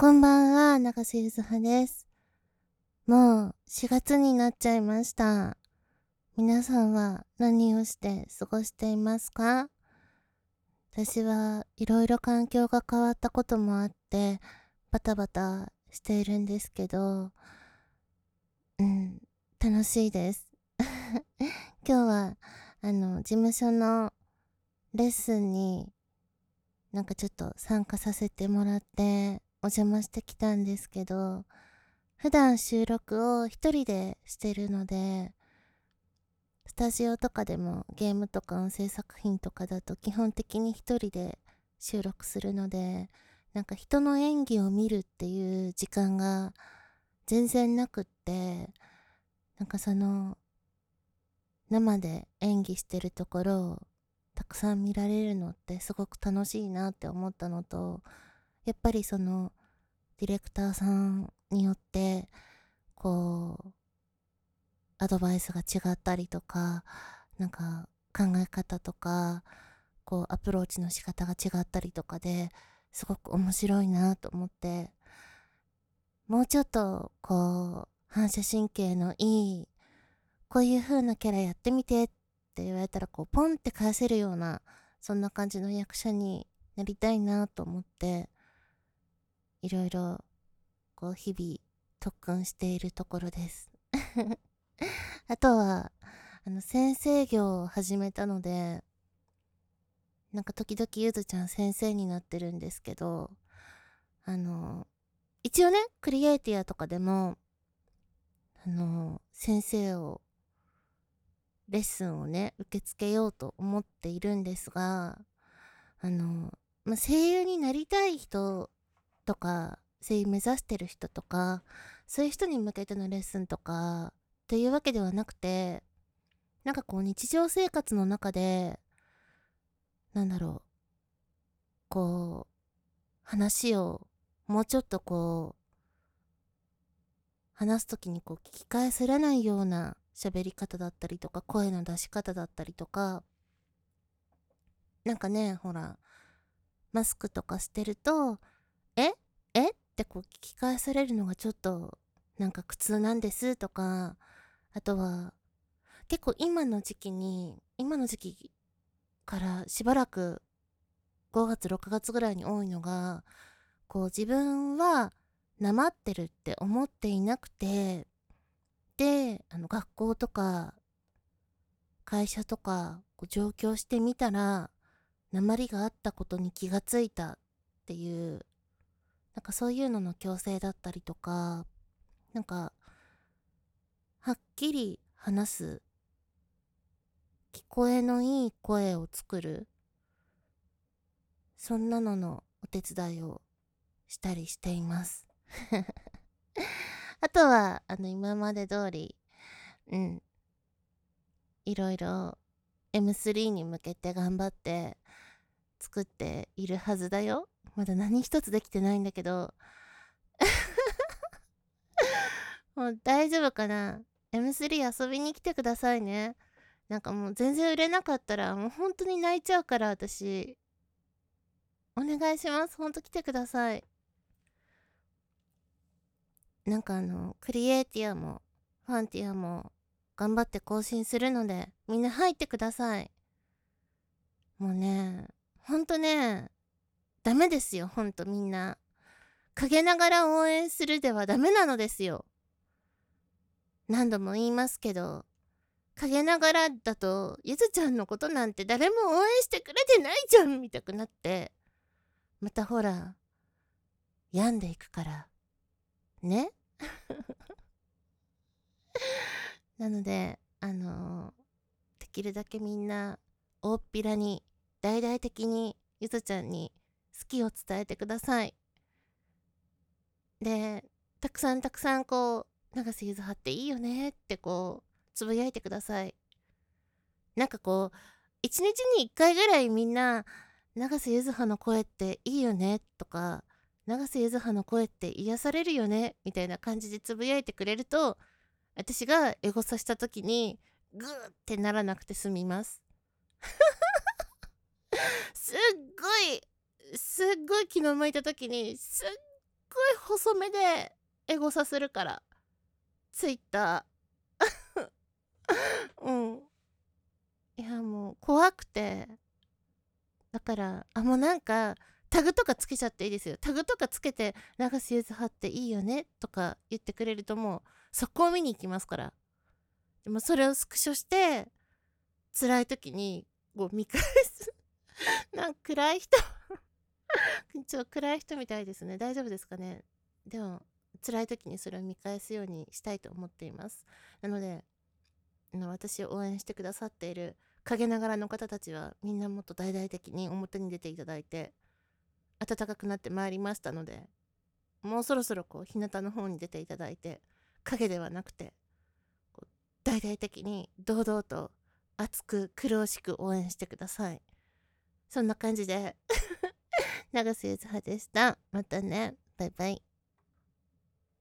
こんばんは、長瀬ゆずはです。もう4月になっちゃいました。皆さんは何をして過ごしていますか？私はいろいろ環境が変わったこともあってバタバタしているんですけど、うん、楽しいです。今日はあの事務所のレッスンになんかちょっと参加させてもらってお邪魔してきたんですけど、普段収録を一人でしてるので、スタジオとかでもゲームとか音声作品とかだと基本的に一人で収録するので、なんか人の演技を見るっていう時間が全然なくって、なんかその生で演技してるところをたくさん見られるのってすごく楽しいなって思ったのと、やっぱりそのディレクターさんによってこうアドバイスが違ったりとかなんか考え方とかこうアプローチの仕方が違ったりとかですごく面白いなと思ってもうちょっとこう反射神経のいいこういう風なキャラやってみてって言われたらこうポンって返せるようなそんな感じの役者になりたいなと思って。いろいろこう日々特訓しているところです。あとはあの先生業を始めたのでなんか時々ゆずちゃん先生になってるんですけどあの一応ねクリエイティアとかでもあの先生をレッスンをね受け付けようと思っているんですがあの、まあ、声優になりたい人とか声優目指してる人とかそういう人に向けてのレッスンとかっていうわけではなくてなんかこう日常生活の中でなんだろうこう話をもうちょっとこう話す時にこう聞き返せらないような喋り方だったりとか声の出し方だったりとかなんかねほらマスクとかしてるとってこう聞き返されるのがちょっとなんか苦痛なんですとかあとは結構今の時期に今の時期からしばらく5月6月ぐらいに多いのがこう自分はなまってるって思っていなくてであの学校とか会社とかこう上京してみたら鉛があったことに気がついたっていうなんかそういうのの強制だったりとかなんかはっきり話す聞こえのいい声を作るそんなののお手伝いをしたりしています。あとはあの今まで通りうん。いろいろ M3 に向けて頑張って作っているはずだよ。まだ何一つできてないんだけど もう大丈夫かな ?M3 遊びに来てくださいね。なんかもう全然売れなかったらもう本当に泣いちゃうから私。お願いします。ほんと来てください。なんかあの、クリエイティアもファンティアも頑張って更新するのでみんな入ってください。もうね、ほんとね、ダメですよ、ほんとみんな。陰ながら応援するではダメなのですよ。何度も言いますけど、陰ながらだと、ゆずちゃんのことなんて誰も応援してくれてないじゃんみたくなって、またほら、病んでいくから。ね？なので、あのー、できるだけみんな、大っぴらに、大々的に、ゆずちゃんにきを伝えてください。で、たくさんたくさんこう、長瀬ゆずはっていいよねってこう、つぶやいてください。なんかこう、一日に一回ぐらいみんな、長瀬ゆずはの声っていいよねとか、長瀬ゆずはの声って癒されるよねみたいな感じでつぶやいてくれると、私がエゴサした時に、グーってならなくて済みます。すっごい気の向いた時にすっごい細めでエゴサするからツイッター。うん。いやもう怖くて。だからあもうなんかタグとかつけちゃっていいですよ。タグとかつけて流すユーズ貼っていいよねとか言ってくれるともうそこを見に行きますから。でもそれをスクショして辛い時にこう見返す。なんか暗い人。ちょっと暗い人みたいですね。大丈夫ですかね？でも辛い時にそれを見返すようにしたいと思っています。なので私を応援してくださっている陰ながらの方たちはみんなもっと大々的に表に出ていただいて暖かくなってまいりましたのでもうそろそろこう日向の方に出ていただいて影ではなくて大々的に堂々と熱く苦しく応援してください。そんな感じで長瀬ゆずはでした。またね。バイバイ。